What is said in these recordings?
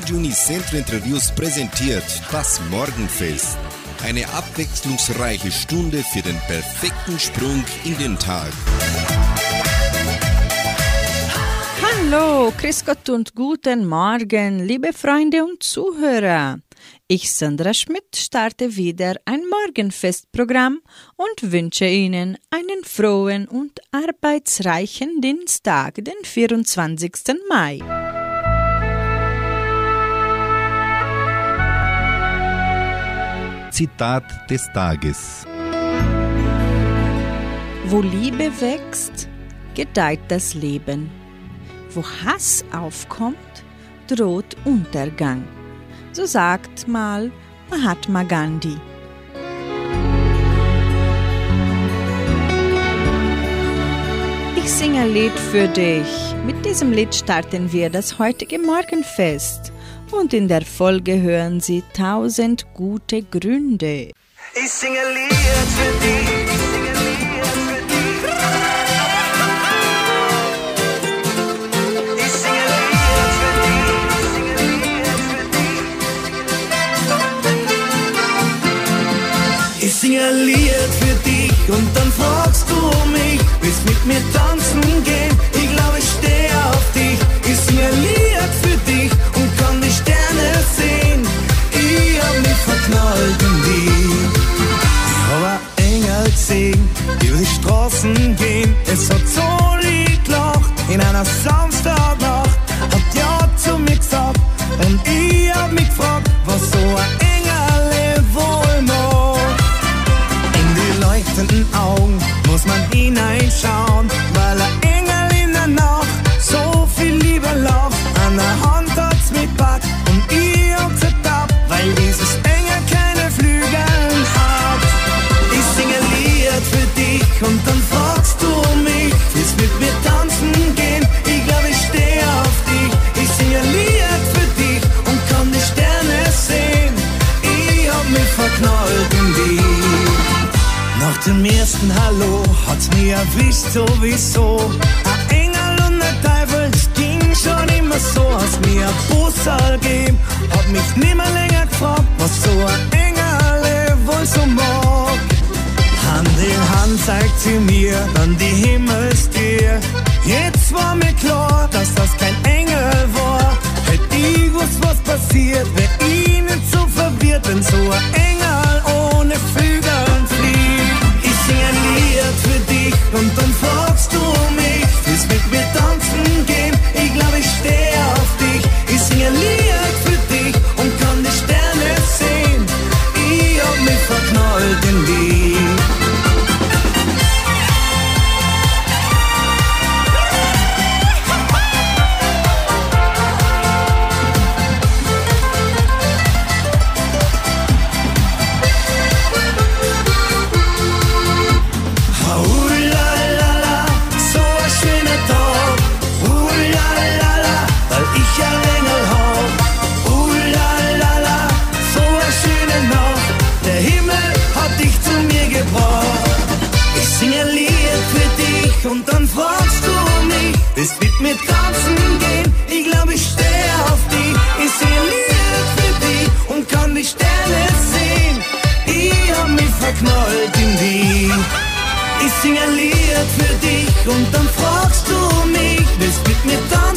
Radio Unicentro Interviews präsentiert das Morgenfest. Eine abwechslungsreiche Stunde für den perfekten Sprung in den Tag. Hallo, Chris Gott und guten Morgen, liebe Freunde und Zuhörer. Ich, Sandra Schmidt, starte wieder ein Morgenfestprogramm und wünsche Ihnen einen frohen und arbeitsreichen Dienstag, den 24. Mai. Zitat des Tages. Wo Liebe wächst, gedeiht das Leben. Wo Hass aufkommt, droht Untergang. So sagt mal Mahatma Gandhi. Ich singe ein Lied für dich. Mit diesem Lied starten wir das heutige Morgenfest. Und in der Folge hören Sie tausend gute Gründe. Ich singe Lied für dich. Ich singe Lied für dich. Ich singe Lied für dich. Ich singe Lied für dich. Und dann fragst du mich, willst mit mir tanzen gehen? Ich glaube, ich stehe auf dich. Ich singe Lied Ich hab mich verknallt in dich. Ich hab ein Engel gesehen, die über die Straßen gehen. Es hat so lieb gelacht in einer Samstagnacht. Hat ja zu mir gesagt und ich hab mich gefragt, was so ein Engel wohl macht. In die leuchtenden Augen muss man hineinschauen, weil ein und dann fragst du mich, willst mit mir tanzen gehen? Ich glaube, ich stehe auf dich. Ich singe ein Lied für dich und kann die Sterne sehen. Ich hab mich verknallt in dich. Nach dem ersten Hallo hat's mir erwischt sowieso. Ein Engel und ein Teufel, das ging schon immer so. Hast mir ein Bussal gegeben, hab mich nimmer länger gefragt, was so ein Engel wohl so mag. Hand in Hand zeigt sie mir dann die Himmelstür. Jetzt war mir klar, dass das kein Engel war. Hätt ich gewusst, was passiert, wär ich nicht so verwirrt, wenn so ein Engel ohne Flügeln sing ein Lied für dich. Und dann fragst du mich, willst mit mir tanzen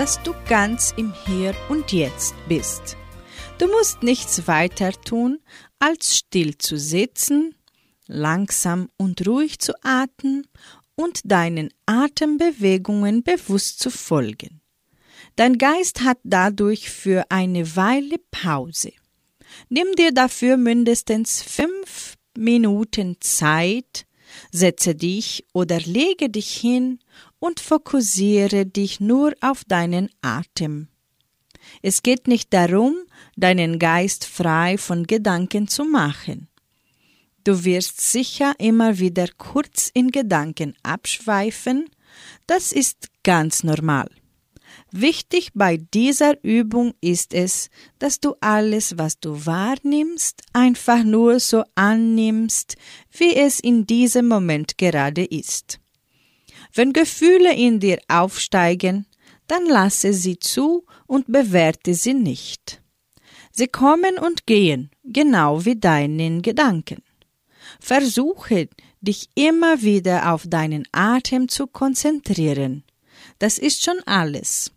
dass du ganz im Hier und Jetzt bist. Du musst nichts weiter tun, als still zu sitzen, langsam und ruhig zu atmen und deinen Atembewegungen bewusst zu folgen. Dein Geist hat dadurch für eine Weile Pause. Nimm dir dafür mindestens fünf Minuten Zeit, setze dich oder lege dich hin und fokussiere dich nur auf deinen Atem. Es geht nicht darum, deinen Geist frei von Gedanken zu machen. Du wirst sicher immer wieder kurz in Gedanken abschweifen, das ist ganz normal. Wichtig bei dieser Übung ist es, dass du alles, was du wahrnimmst, einfach nur so annimmst, wie es in diesem Moment gerade ist. Wenn Gefühle in dir aufsteigen, dann lasse sie zu und bewerte sie nicht. Sie kommen und gehen, genau wie deinen Gedanken. Versuche, dich immer wieder auf deinen Atem zu konzentrieren. Das ist schon alles.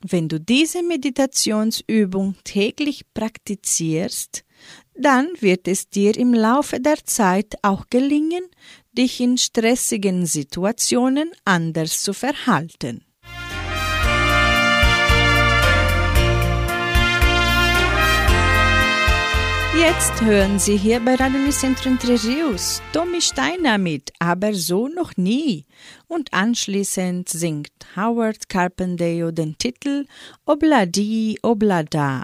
Wenn du diese Meditationsübung täglich praktizierst, dann wird es dir im Laufe der Zeit auch gelingen, dich in stressigen Situationen anders zu verhalten. Jetzt hören Sie hier bei Radio Rios Tommy Steiner mit Aber so noch nie. Und anschließend singt Howard Carpendale den Titel Obladi Oblada.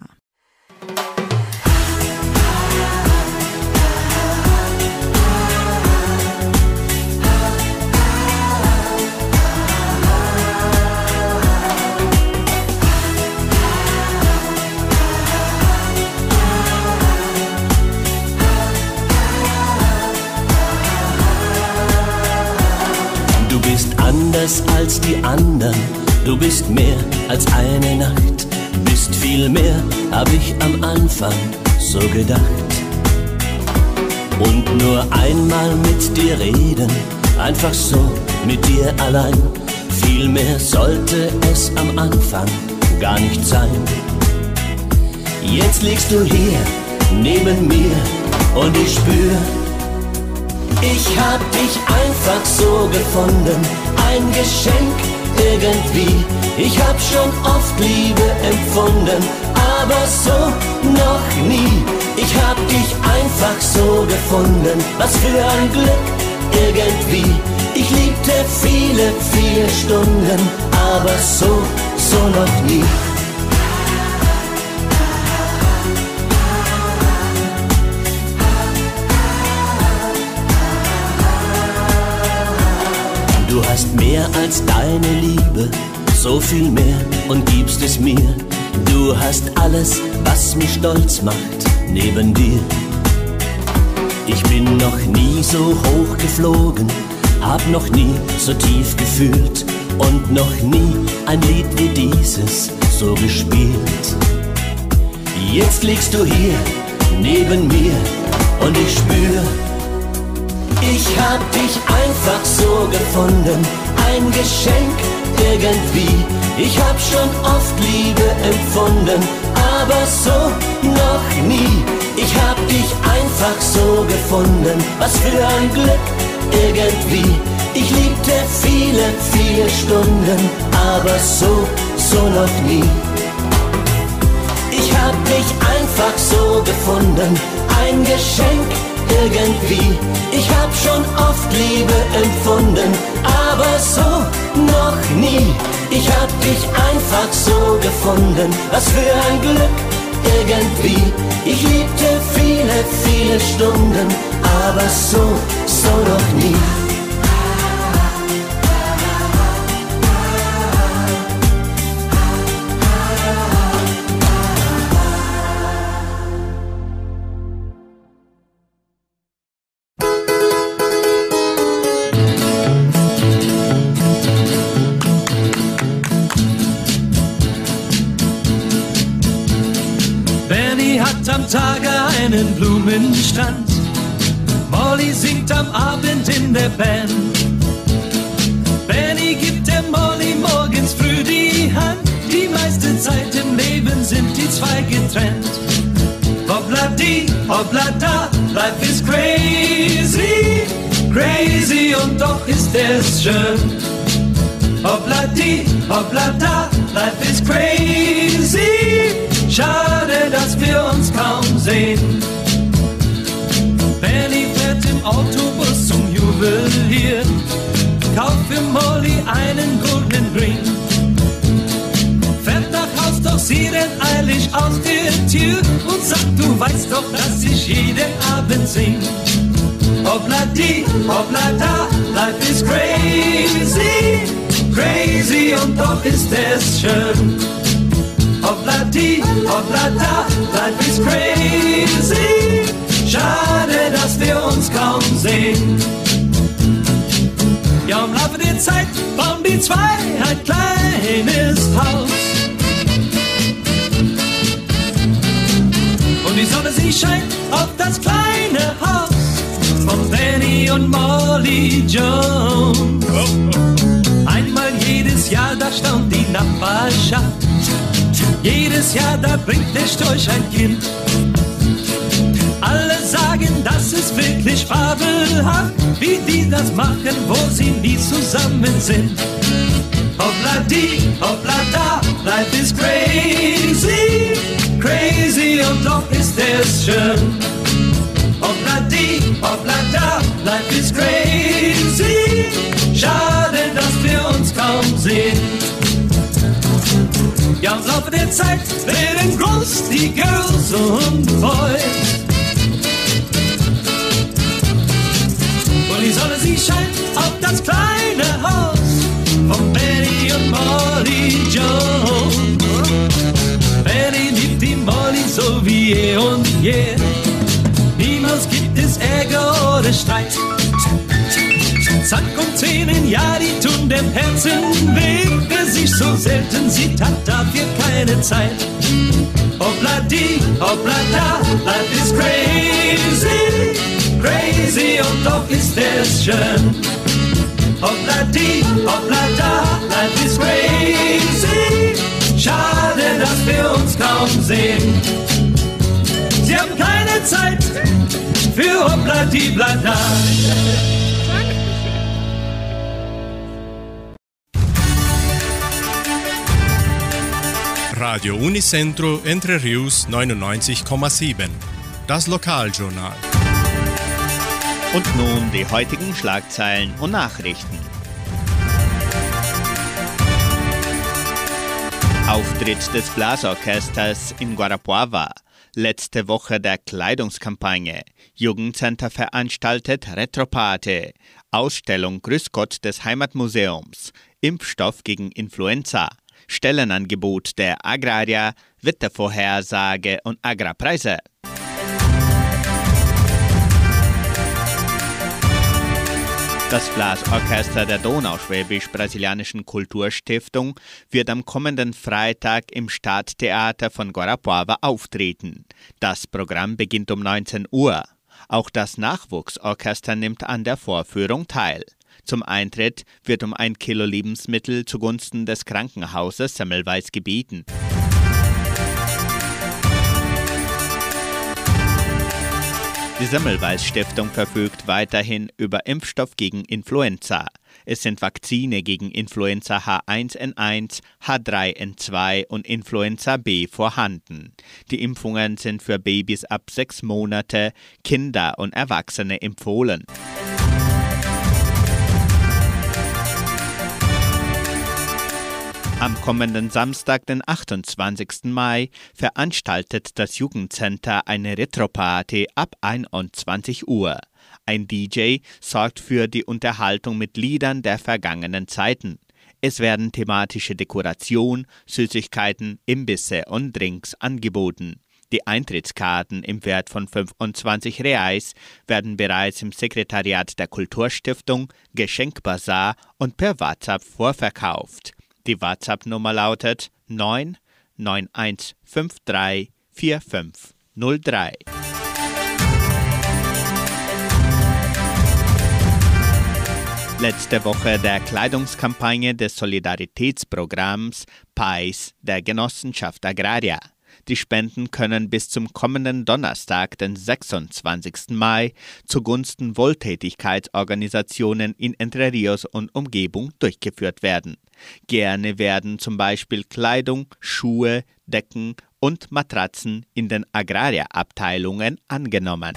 Anders als die anderen. Du bist mehr als eine Nacht, bist viel mehr, hab ich am Anfang so gedacht. Und nur einmal mit dir reden, einfach so mit dir allein. Viel mehr sollte es am Anfang gar nicht sein. Jetzt liegst du hier neben mir und ich spür, ich hab dich einfach so gefunden ein Geschenk irgendwie. Ich hab schon oft Liebe empfunden, aber so noch nie. Ich hab dich einfach so gefunden, was für ein Glück irgendwie. Ich liebte viele, viele Stunden, aber so, so noch nie. Du hast mehr als deine Liebe, so viel mehr und gibst es mir. Du hast alles, was mich stolz macht, neben dir. Ich bin noch nie so hoch geflogen, hab noch nie so tief gefühlt und noch nie ein Lied wie dieses so gespielt. Jetzt liegst du hier neben mir und ich spür, ich hab dich einfach so gefunden, ein Geschenk irgendwie. Ich hab schon oft Liebe empfunden, aber so noch nie. Ich hab dich einfach so gefunden, was für ein Glück irgendwie. Ich liebte viele, viele Stunden, aber so, so noch nie. Ich hab dich einfach so gefunden, ein Geschenk irgendwie. Ich hab schon oft Liebe empfunden, aber so noch nie. Ich hab dich einfach so gefunden, was für ein Glück irgendwie. Ich liebte viele, viele Stunden, aber so, so noch nie. einen Blumenstrand. Molly singt am Abend in der Band. Benny gibt der Molly morgens früh die Hand. Die meiste Zeit im Leben sind die zwei getrennt. Hoppla die, hoppla da, life is crazy, crazy und doch ist es schön. Hoppla die, hoppla da, life is crazy schade, dass wir uns kaum sehen. Benny fährt im Autobus zum Juwelier, kauft für Molly einen goldenen Ring doch sie rennt eilig aus der Tür und sagt, du weißt doch, dass ich jeden Abend sing. Hoppla die, hoppla da, life is crazy, crazy und doch ist es schön. Hoppla die, hoppla da, life is crazy, schade, dass wir uns kaum sehen. Ja, im Laufe der Zeit bauen die zwei ein kleines Haus. Und die Sonne, sie scheint auf das kleine Haus von Benny und Molly Jones. Einmal jedes Jahr, da staunt die Nachbarschaft. Jedes Jahr, da bringt der Storch ein Kind. Alle sagen, das ist wirklich fabelhaft, wie die das machen, wo sie nie zusammen sind. Hoppla die, hoppla da, life is crazy crazy und doch ist es schön. Hoppla die, hoppla da, life is crazy. Schade, Im Laufe der Zeit werden groß die Girls und Boys. Und die Sonne, sie scheint auf das kleine Haus von Benny und Molly Jones. Benny liebt die Molly so wie eh und je. Niemals gibt es Ärger oder Streit. Zack und Zähnen, ja, die tun dem Herzen weh. Wer sich so selten sieht, hat dafür keine Zeit. Hoppla die, hoppla da, life is crazy, crazy und doch ist es schön. Hoppla die, hoppla da, life is crazy. Schade, dass wir uns kaum sehen. Sie haben keine Zeit für Hoppla die Blada. Radio Unicentro Entre Rius 99,7. Das Lokaljournal. Und nun die heutigen Schlagzeilen und Nachrichten. Auftritt des Blasorchesters in Guarapuava. Letzte Woche der Kleidungskampagne. Jugendcenter veranstaltet Retropate. Ausstellung Grüß Gott des Heimatmuseums. Impfstoff gegen Influenza. Stellenangebot der Agraria, Wettervorhersage und Agrarpreise. Das Blasorchester der Donauschwäbisch-Brasilianischen Kulturstiftung wird am kommenden Freitag im Stadttheater von Guarapuava auftreten. Das Programm beginnt um 19 Uhr. Auch das Nachwuchsorchester nimmt an der Vorführung teil. Zum Eintritt wird um ein Kilo Lebensmittel zugunsten des Krankenhauses Semmelweis gebeten. Die Semmelweis Stiftung verfügt weiterhin über Impfstoff gegen Influenza. Es sind Vakzine gegen Influenza H1N1, H3N2 und Influenza B vorhanden. Die Impfungen sind für Babys ab sechs Monate, Kinder und Erwachsene empfohlen. Am kommenden Samstag, den 28. Mai, veranstaltet das Jugendcenter eine Retroparty ab 21 Uhr. Ein DJ sorgt für die Unterhaltung mit Liedern der vergangenen Zeiten. Es werden thematische Dekoration, Süßigkeiten, Imbisse und Drinks angeboten. Die Eintrittskarten im Wert von 25 Reais werden bereits im Sekretariat der Kulturstiftung, Geschenkbazar und per WhatsApp vorverkauft. Die WhatsApp-Nummer lautet 991534503. Letzte Woche der Kleidungskampagne des Solidaritätsprogramms PAIS der Genossenschaft Agraria. Die Spenden können bis zum kommenden Donnerstag, den 26. Mai, zugunsten Wohltätigkeitsorganisationen in Entre Rios und Umgebung durchgeführt werden. Gerne werden zum Beispiel Kleidung, Schuhe, Decken und Matratzen in den Agrarierabteilungen angenommen.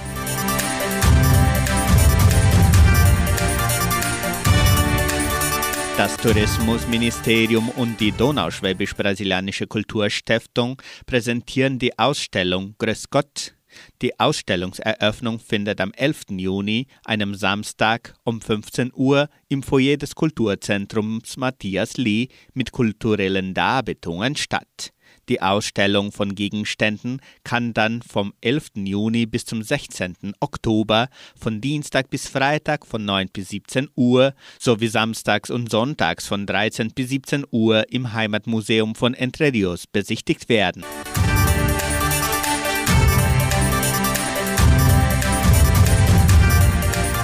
Das Tourismusministerium und die Donauschwäbisch-Brasilianische Kulturstiftung präsentieren die Ausstellung Grüß Gott. Die Ausstellungseröffnung findet am 11. Juni, einem Samstag um 15 Uhr im Foyer des Kulturzentrums Matthias Lee mit kulturellen Darbietungen statt. Die Ausstellung von Gegenständen kann dann vom 11. Juni bis zum 16. Oktober von Dienstag bis Freitag von 9 bis 17 Uhr sowie samstags und sonntags von 13 bis 17 Uhr im Heimatmuseum von Entre Rios besichtigt werden.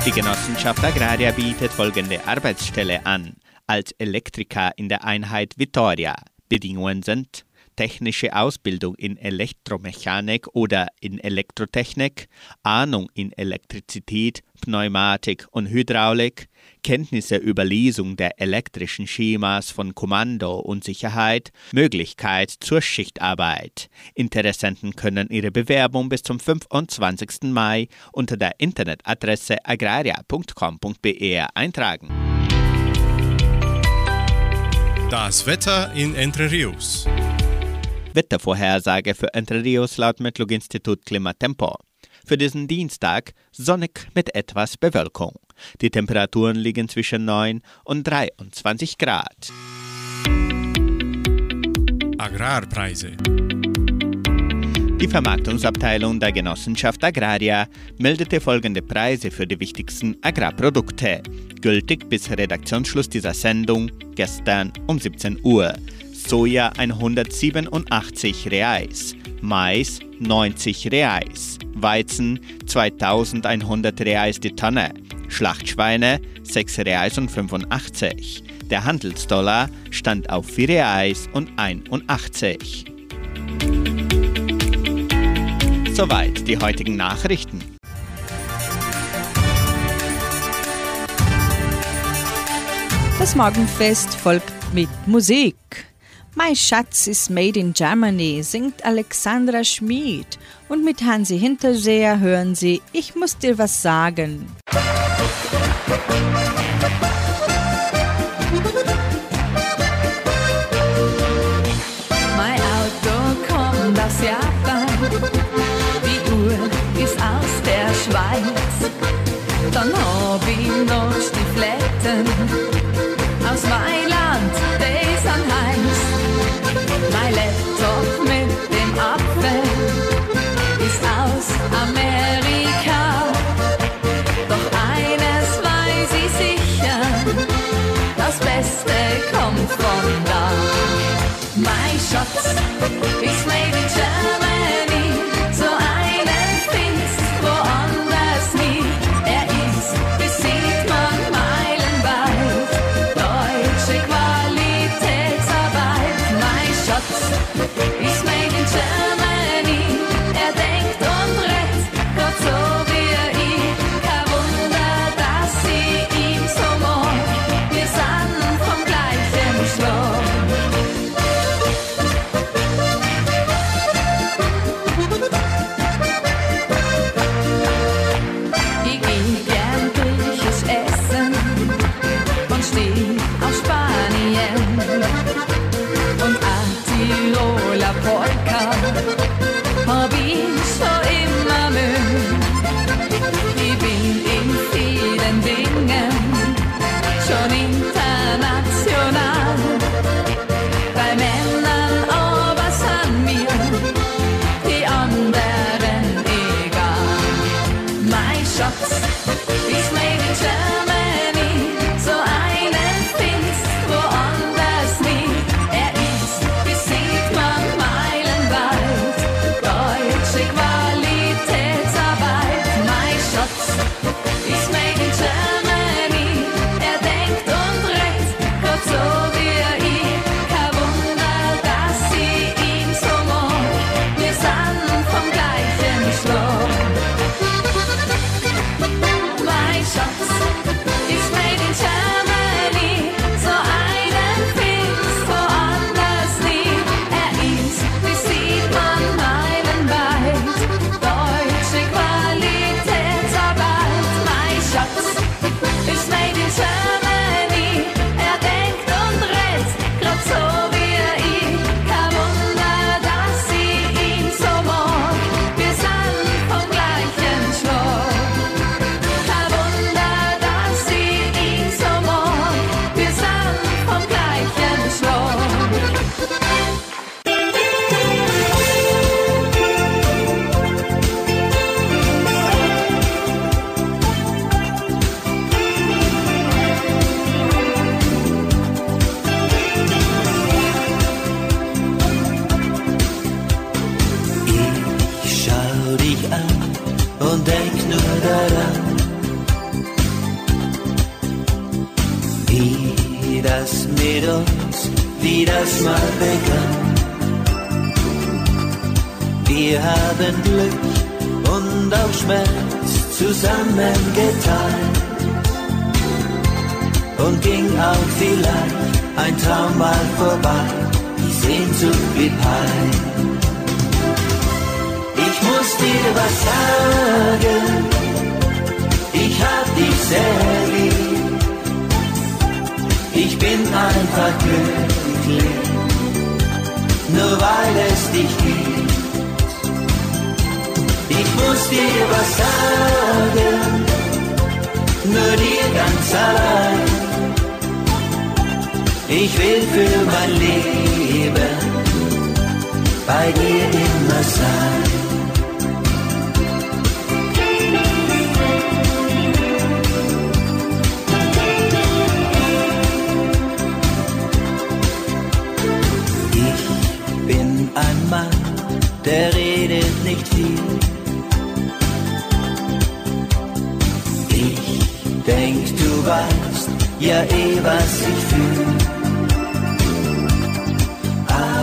Die Genossenschaft Agraria bietet folgende Arbeitsstelle an. Als Elektriker in der Einheit Vittoria. Bedingungen sind technische Ausbildung in Elektromechanik oder in Elektrotechnik, Ahnung in Elektrizität, Pneumatik und Hydraulik, Kenntnisse über Lesung der elektrischen Schemas von Kommando und Sicherheit, Möglichkeit zur Schichtarbeit. Interessenten können ihre Bewerbung bis zum 25. Mai unter der Internetadresse agraria.com.br eintragen. Das Wetter in Entre Rios. Wettervorhersage für Entre Rios laut Metlog-Institut Klimatempo. Für diesen Dienstag sonnig mit etwas Bewölkung. Die Temperaturen liegen zwischen 9 und 23 Grad. Agrarpreise. Die Vermarktungsabteilung der Genossenschaft Agraria meldete folgende Preise für die wichtigsten Agrarprodukte, gültig bis Redaktionsschluss dieser Sendung gestern um 17 Uhr. Soja 187 Reais, Mais 90 Reais, Weizen 2100 Reais die Tonne, Schlachtschweine 6 Reais und 85. Der Handelsdollar stand auf 4 Reais und 81. Soweit die heutigen Nachrichten. Das Morgenfest folgt mit Musik. Mein Schatz ist made in Germany, singt Alexandra Schmid. Und mit Hansi Hinterseher hören Sie Ich muss dir was sagen. Mein Auto kommt aus Japan, die Uhr ist aus der Schweiz. Dann hab ich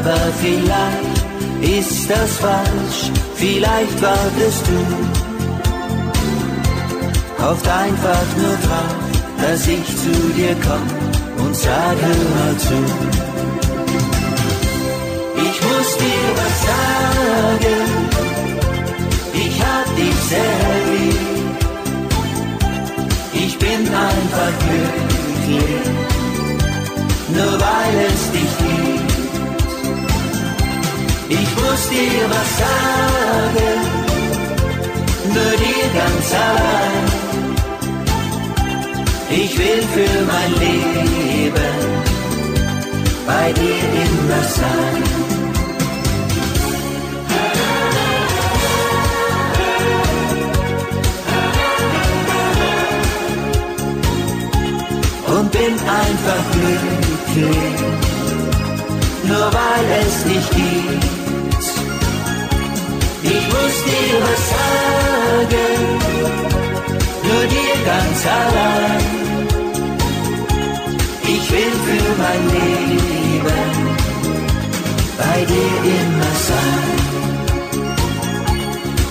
Aber vielleicht ist das falsch, vielleicht wartest du. Hofft einfach nur drauf, dass ich zu dir komm und sag, hör mal zu. Ich muss dir was sagen, ich hab dich sehr lieb. Ich bin einfach glücklich, nur weil es dich gibt. Ich muss dir was sagen, nur dir ganz allein. Ich will für mein Leben bei dir immer sein. Und bin einfach glücklich, nur weil es dich gibt. Ich muss dir was sagen, nur dir ganz allein. Ich will für mein Leben bei dir immer sein.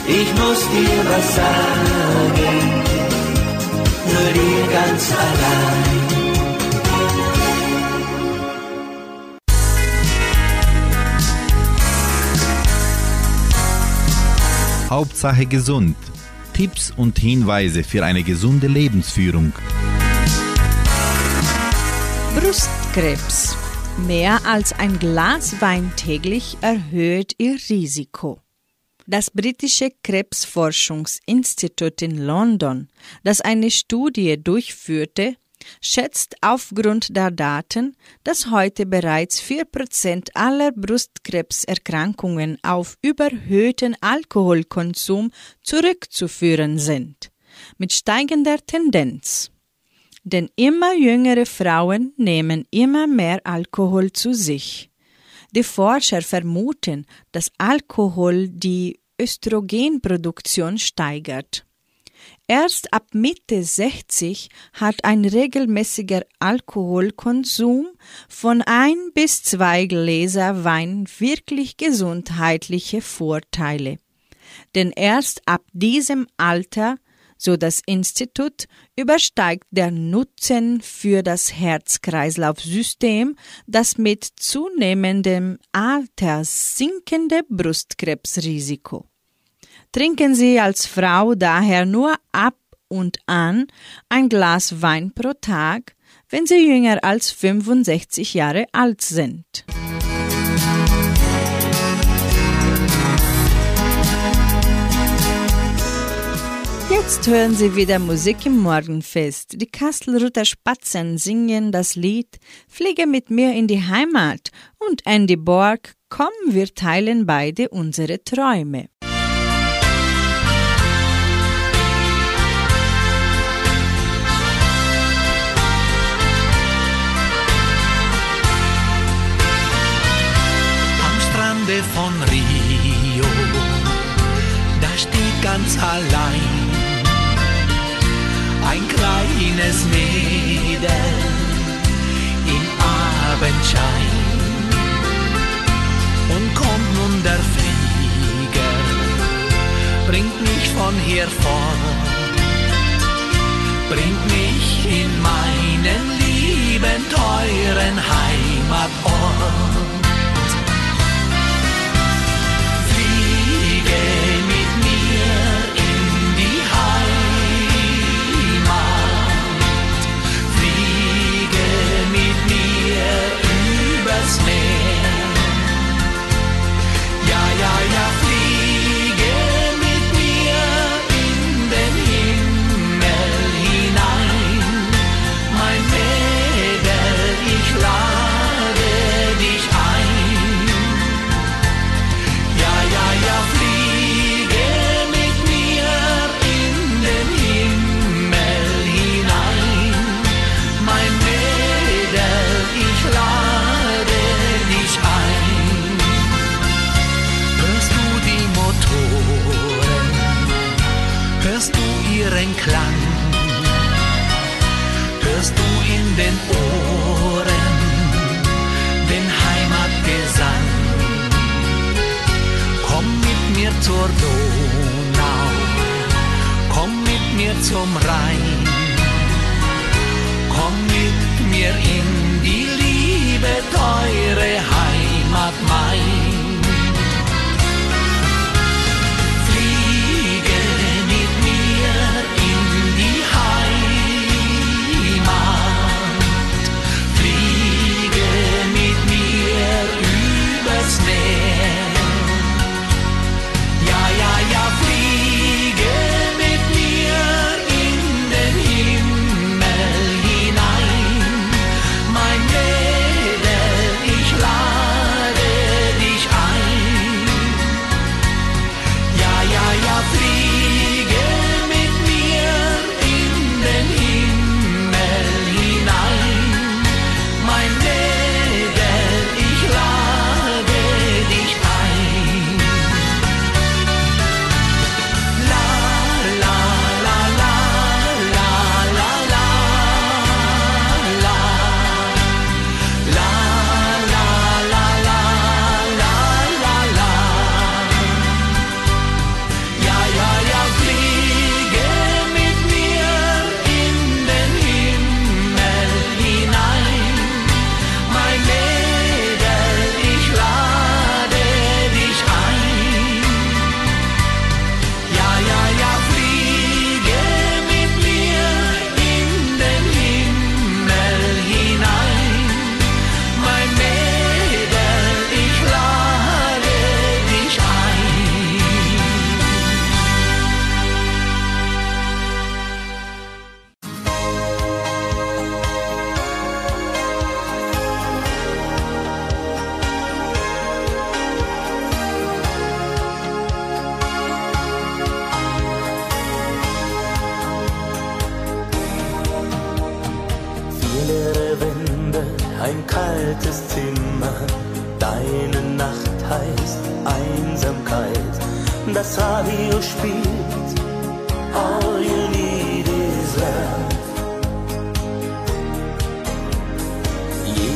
Ich muss dir was sagen, nur dir ganz allein. Hauptsache gesund. Tipps und Hinweise für eine gesunde Lebensführung. Brustkrebs. Mehr als ein Glas Wein täglich erhöht ihr Risiko. Das britische Krebsforschungsinstitut in London, das eine Studie durchführte, schätzt aufgrund der Daten, dass heute bereits 4% aller Brustkrebserkrankungen auf überhöhten Alkoholkonsum zurückzuführen sind, mit steigender Tendenz. Denn immer jüngere Frauen nehmen immer mehr Alkohol zu sich. Die Forscher vermuten, dass Alkohol die Östrogenproduktion steigert. Erst ab Mitte 60 hat ein regelmäßiger Alkoholkonsum von ein bis zwei Gläser Wein wirklich gesundheitliche Vorteile. Denn erst ab diesem Alter, so das Institut, übersteigt der Nutzen für das Herz-Kreislauf-System das mit zunehmendem Alter sinkende Brustkrebsrisiko. Trinken Sie als Frau daher nur ab und an ein Glas Wein pro Tag, wenn Sie jünger als 65 Jahre alt sind. Jetzt hören Sie wieder Musik im Morgenfest. Die Kastelruther Spatzen singen das Lied Fliege mit mir in die Heimat und Andy Borg Komm, wir teilen beide unsere Träume. steht ganz allein ein kleines Mädel im Abendschein. Und kommt nun der Flieger, bringt mich von hier fort, bringt mich in meinen lieben, teuren Heimatort.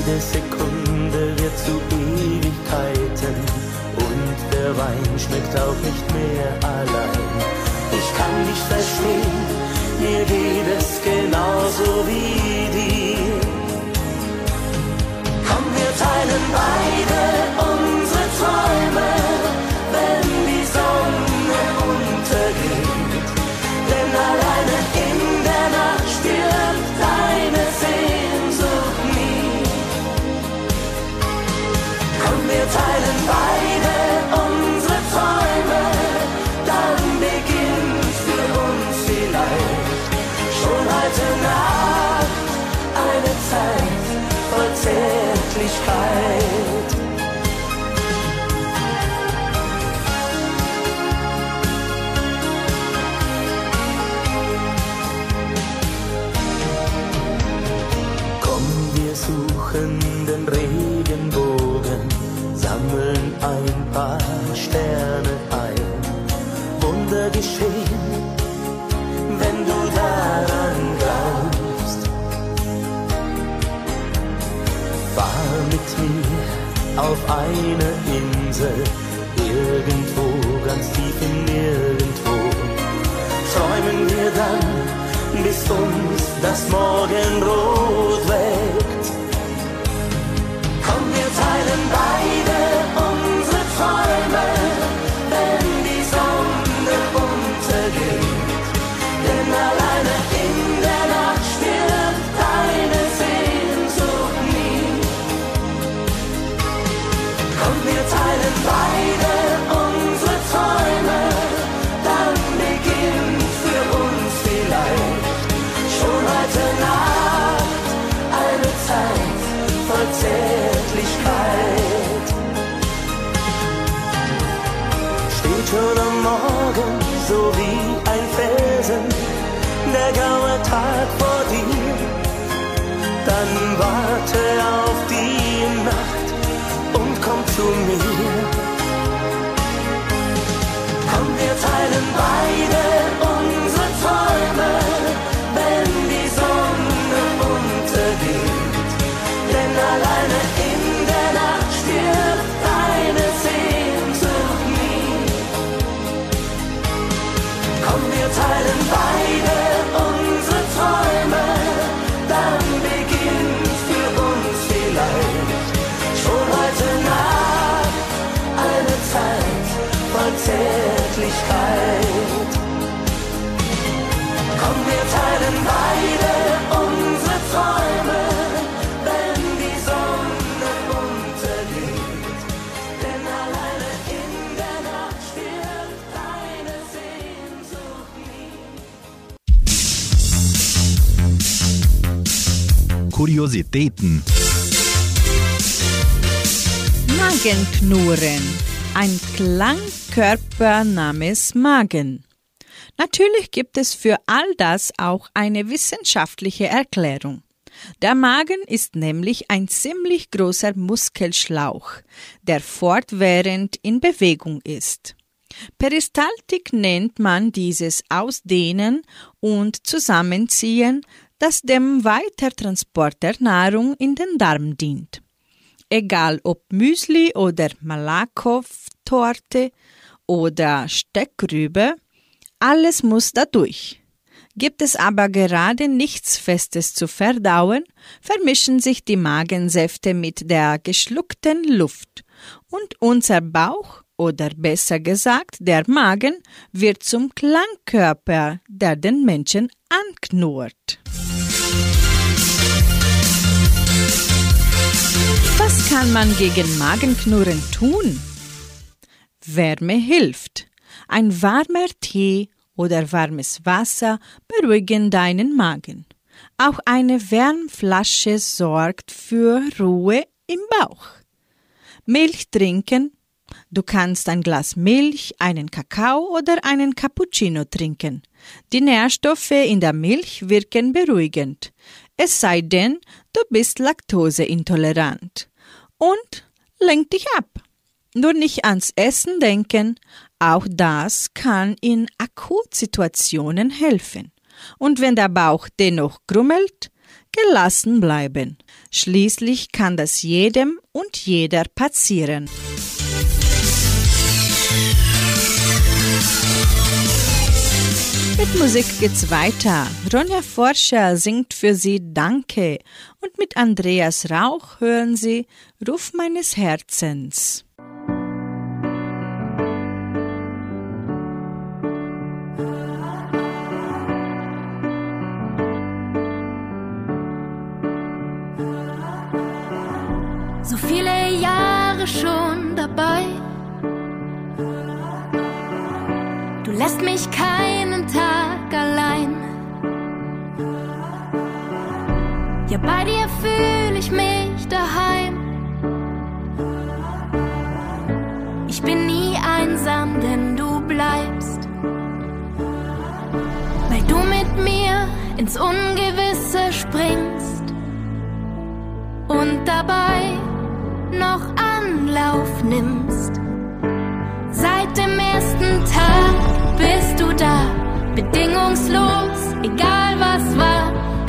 Jede Sekunde wird zu Ewigkeiten und der Wein schmeckt auch nicht mehr allein. Ich kann dich verstehen, mir geht es genauso wie dir. Komm, wir teilen beide suchen den Regenbogen, sammeln ein paar Sterne ein. Wunder geschehen, wenn du daran glaubst. Fahr mit mir auf eine Insel, irgendwo ganz tief in Nirgendwo. Träumen wir dann, bis uns das Morgenrot wächst. Komm, wir warte auf Kuriositäten. Magenknurren. Ein Klangkörper namens Magen. Natürlich gibt es für all das auch eine wissenschaftliche Erklärung. Der Magen ist nämlich ein ziemlich großer Muskelschlauch, der fortwährend in Bewegung ist. Peristaltik nennt man dieses Ausdehnen und Zusammenziehen, das dem Weitertransport der Nahrung in den Darm dient. Egal ob Müsli oder Malakow-Torte oder Steckrübe, alles muss dadurch. Gibt es aber gerade nichts Festes zu verdauen, vermischen sich die Magensäfte mit der geschluckten Luft und unser Bauch oder besser gesagt der Magen wird zum Klangkörper, der den Menschen anknurrt. Was kann man gegen Magenknurren tun? Wärme hilft. Ein warmer Tee oder warmes Wasser beruhigen deinen Magen. Auch eine Wärmflasche sorgt für Ruhe im Bauch. Milch trinken. Du kannst ein Glas Milch, einen Kakao oder einen Cappuccino trinken. Die Nährstoffe in der Milch wirken beruhigend. Es sei denn, du bist laktoseintolerant. Und lenk dich ab. Nur nicht ans Essen denken, auch das kann in Akutsituationen helfen. Und wenn der Bauch dennoch grummelt, gelassen bleiben. Schließlich kann das jedem und jeder passieren. Mit Musik geht's weiter. Ronja Forscher singt für Sie Danke und mit Andreas Rauch hören Sie Ruf meines Herzens. So viele Jahre schon dabei. Du lässt mich keinen Ja, bei dir fühle ich mich daheim. Ich bin nie einsam, denn du bleibst. Weil du mit mir ins Ungewisse springst und dabei noch Anlauf nimmst. Seit dem ersten Tag bist du da, bedingungslos, egal was war,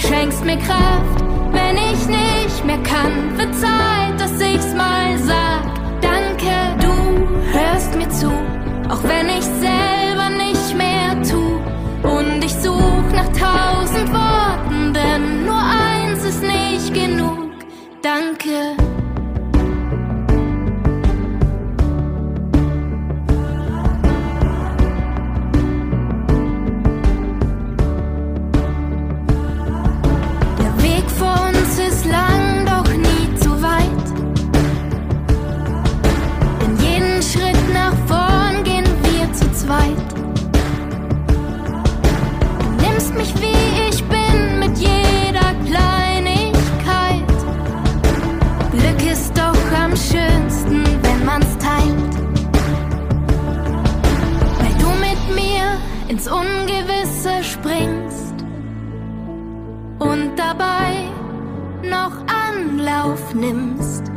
schenkst mir Kraft, wenn ich nicht mehr kann. Wird Zeit, dass ich's mal sag. Danke, du hörst mir zu, auch wenn ich selber nicht mehr tu. Und ich such nach tausend Worten, denn nur eins ist nicht genug. Danke. ins Ungewisse springst und dabei noch Anlauf nimmst.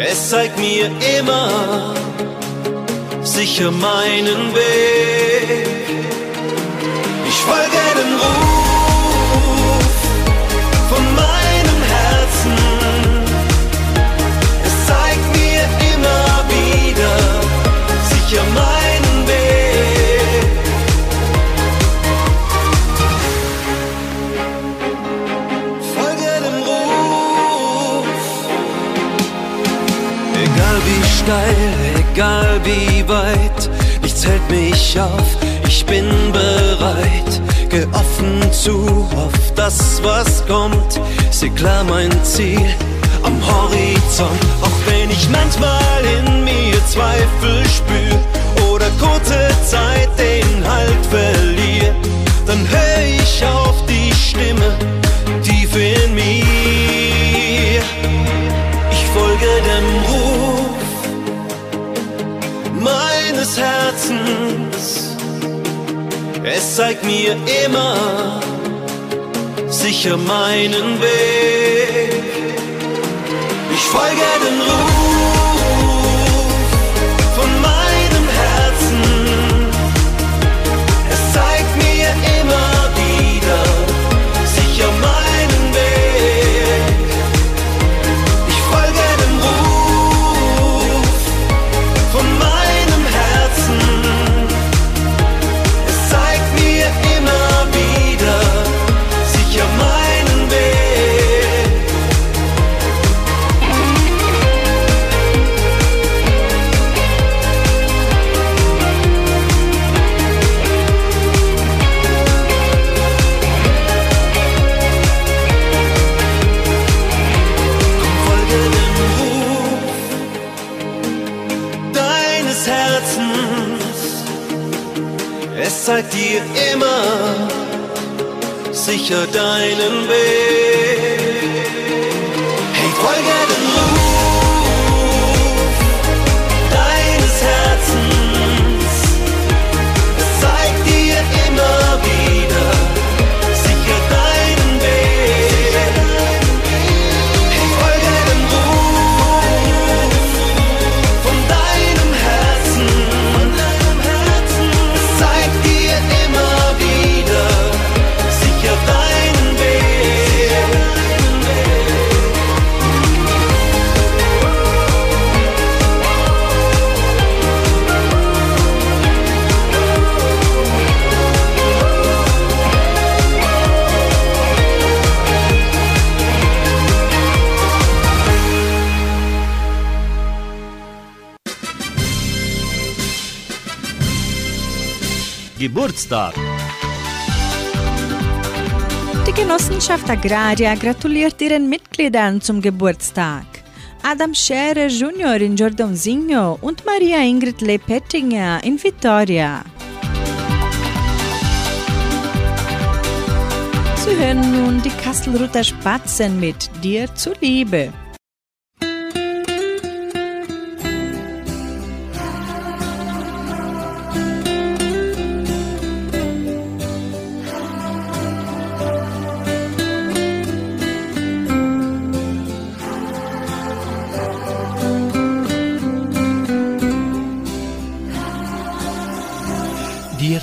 Es zeigt mir immer sicher meinen Weg. Ich folge wie weit, nichts hält mich auf, ich bin bereit, geh offen zu auf das, was kommt, sieh klar mein Ziel am Horizont, auch wenn ich manchmal in mir Zweifel spür oder kurze Zeit den Halt verliere, dann höre ich auf die Stimme. Es zeigt mir immer sicher meinen Weg. Ich folge den Ruf. zeigt dir immer sicher deinen Weg. Geburtstag. Die Genossenschaft Agraria gratuliert ihren Mitgliedern zum Geburtstag. Adam Scherer Junior in Jordãozinho und Maria Ingrid Lepettinger in Vitoria. Sie hören nun die Kastelruther Spatzen mit Dir zuliebe.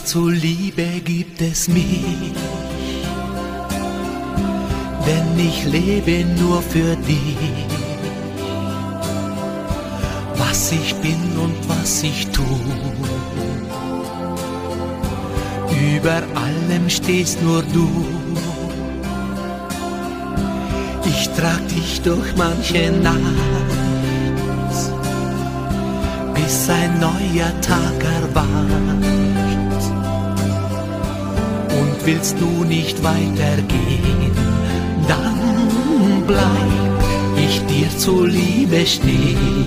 Dir zuliebe gibt es mich, denn ich lebe nur für dich. Was ich bin und was ich tu, über allem stehst nur du. Ich trag dich durch manche Nacht, bis ein neuer Tag erwacht. Willst du nicht weitergehen, dann bleib ich dir zuliebe stehen.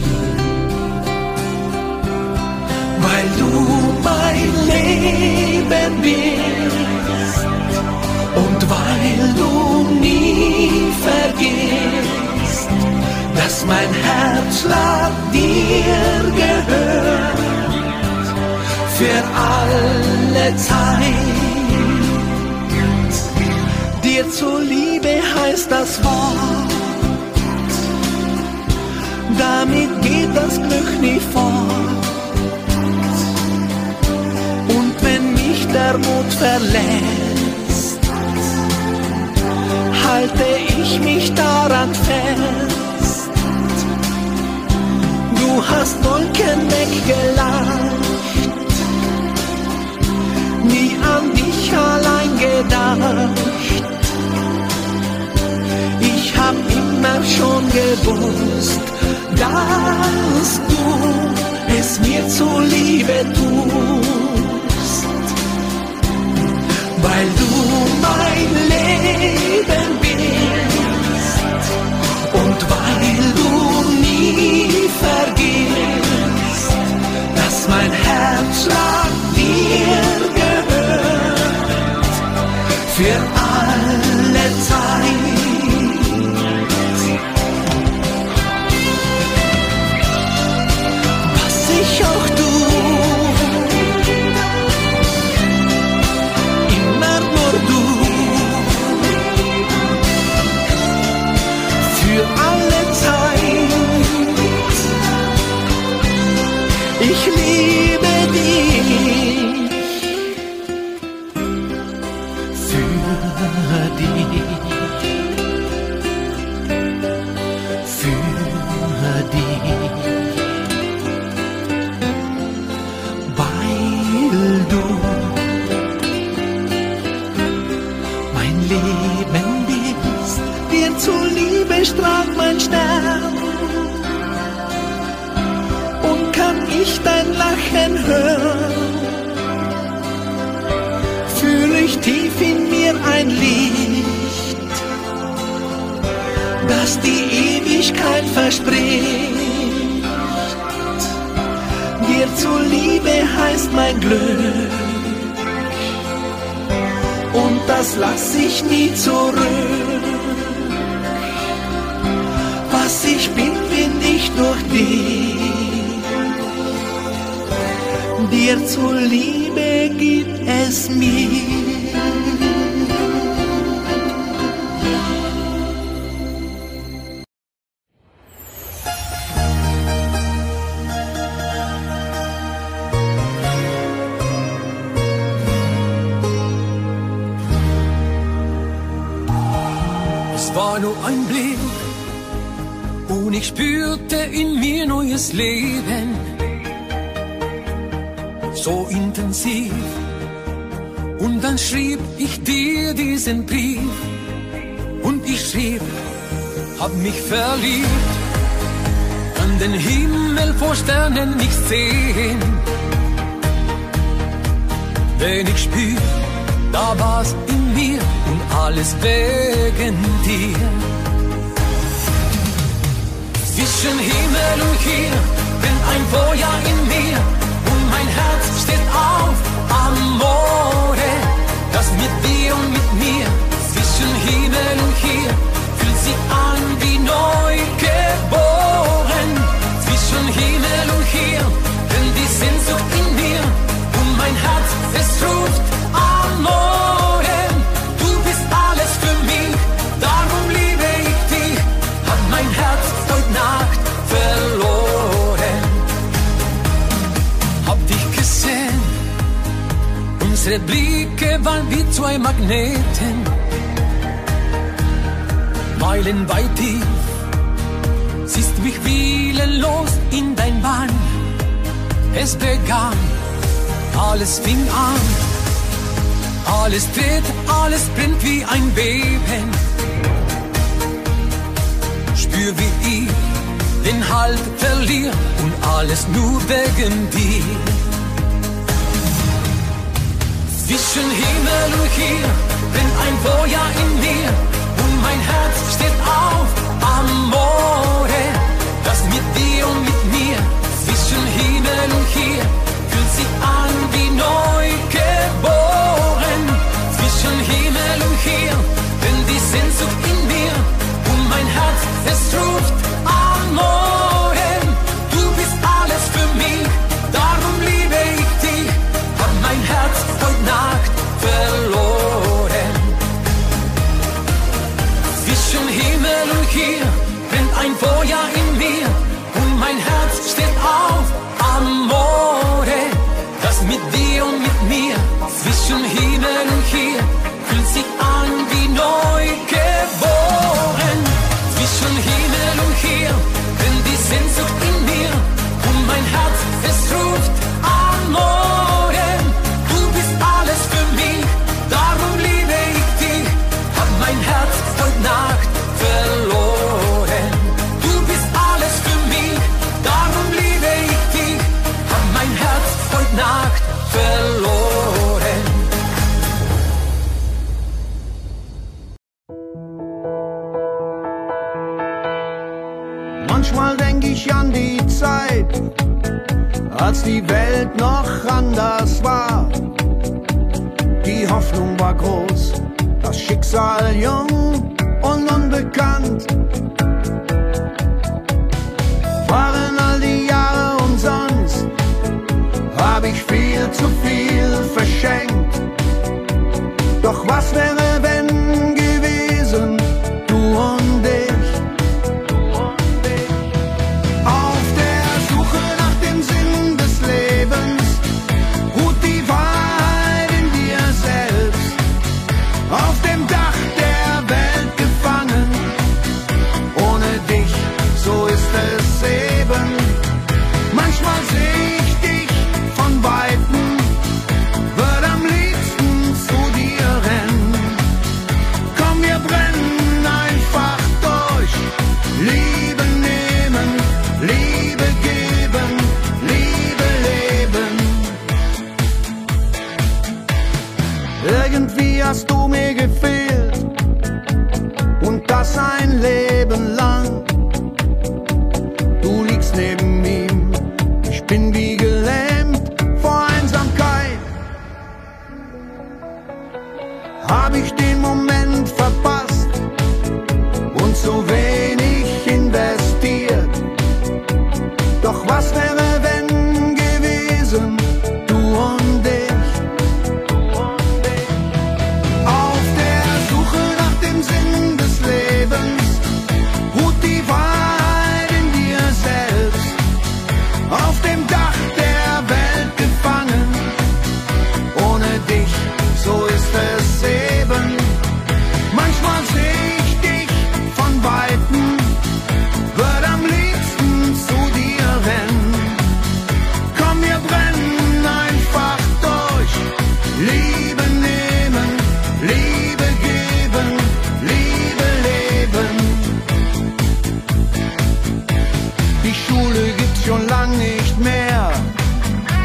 Weil du mein Leben bist und weil du nie vergisst, dass mein Herzschlag dir gehört für alle Zeit. Dir zuliebe heißt das Wort, damit geht das Glück nie fort. Und wenn mich der Mut verlässt, halte ich mich daran fest. Du hast Wolken weggelacht, nie an dich allein gedacht. Hab immer schon gewusst, dass du es mir zuliebe ich nie zurück. Was ich bin, bin ich durch dich. Dir zuliebe ein Blick und ich spürte in mir neues Leben. So intensiv. Und dann schrieb ich dir diesen Brief und ich schrieb, hab mich verliebt. Kann den Himmel vor Sternen nicht sehen. wenn ich spür, da war's in mir und alles wegen dir. Zwischen Himmel und hier brennt ein Feuer in mir und mein Herz steht auf Amore. Das mit dir und mit mir zwischen Himmel und hier fühlt sich an wie neu geboren. Zwischen Himmel und hier brennt die Sehnsucht in mir und mein Herz es ruft unsere Blicke waren wie zwei Magneten. Meilenweit tief, siehst mich willenlos in dein Bann. Es begann, alles fing an, alles dreht, alles brennt wie ein Beben. Spür wie ich den Halt verliere und alles nur wegen dir. Zwischen Himmel und hier brennt ein Feuer in mir und mein Herz steht auf Amore. Das mit dir und mit mir zwischen Himmel und hier fühlt sich an wie neu geboren. Zwischen Himmel und hier als die Welt noch anders war. Die Hoffnung war groß, das Schicksal jung und unbekannt. Waren all die Jahre umsonst, hab ich viel zu viel verschenkt. Doch was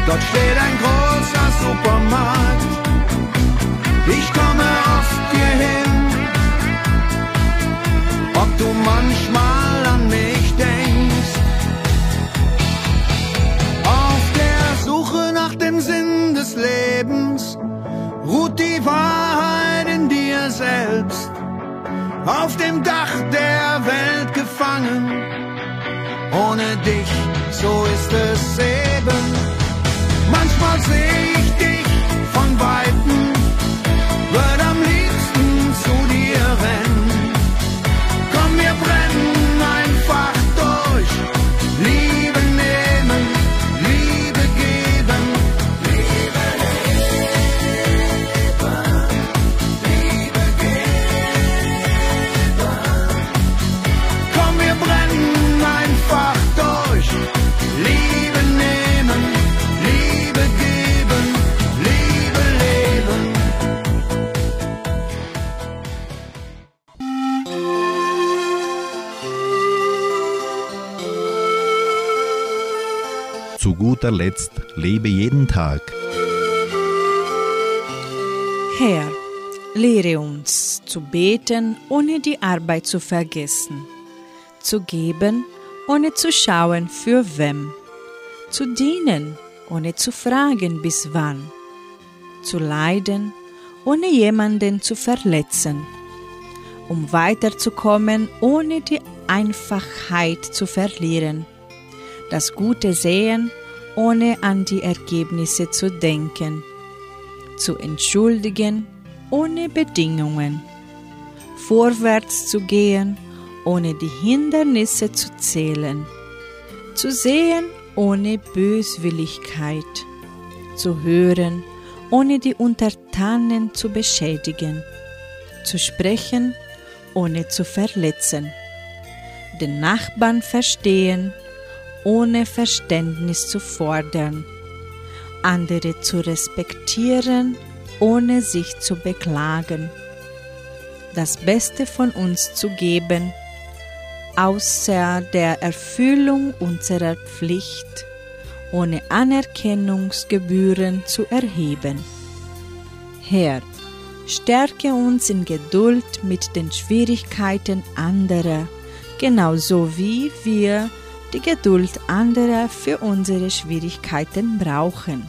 Dort steht ein großer Supermarkt. Ich komme oft hierhin, ob du manchmal an mich denkst. Auf der Suche nach dem Sinn des Lebens ruht die Wahrheit in dir selbst. Auf dem Dach der Welt gefangen, ohne dich, so ist es eben. Manchmal sehe guter Letzt lebe jeden Tag. Herr, lehre uns zu beten, ohne die Arbeit zu vergessen, zu geben, ohne zu schauen für wem, zu dienen, ohne zu fragen bis wann, zu leiden, ohne jemanden zu verletzen, um weiterzukommen, ohne die Einfachheit zu verlieren, das Gute sehen, ohne an die Ergebnisse zu denken, zu entschuldigen, ohne Bedingungen, vorwärts zu gehen, ohne die Hindernisse zu zählen, zu sehen, ohne Böswilligkeit, zu hören, ohne die Untertanen zu beschädigen, zu sprechen, ohne zu verletzen, den Nachbarn verstehen, ohne Verständnis zu fordern, andere zu respektieren, ohne sich zu beklagen, das Beste von uns zu geben, außer der Erfüllung unserer Pflicht, ohne Anerkennungsgebühren zu erheben. Herr, stärke uns in Geduld mit den Schwierigkeiten anderer, genauso wie wir die Geduld anderer für unsere Schwierigkeiten brauchen.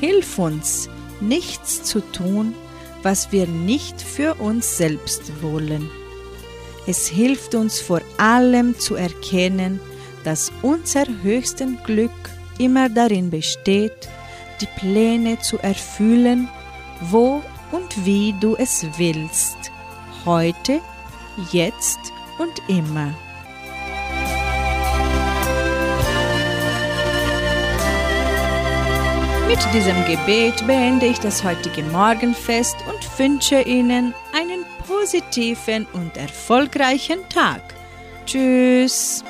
Hilf uns, nichts zu tun, was wir nicht für uns selbst wollen. Es hilft uns vor allem zu erkennen, dass unser höchsten Glück immer darin besteht, die Pläne zu erfüllen, wo und wie du es willst, heute, jetzt und immer. Mit diesem Gebet beende ich das heutige Morgenfest und wünsche Ihnen einen positiven und erfolgreichen Tag. Tschüss.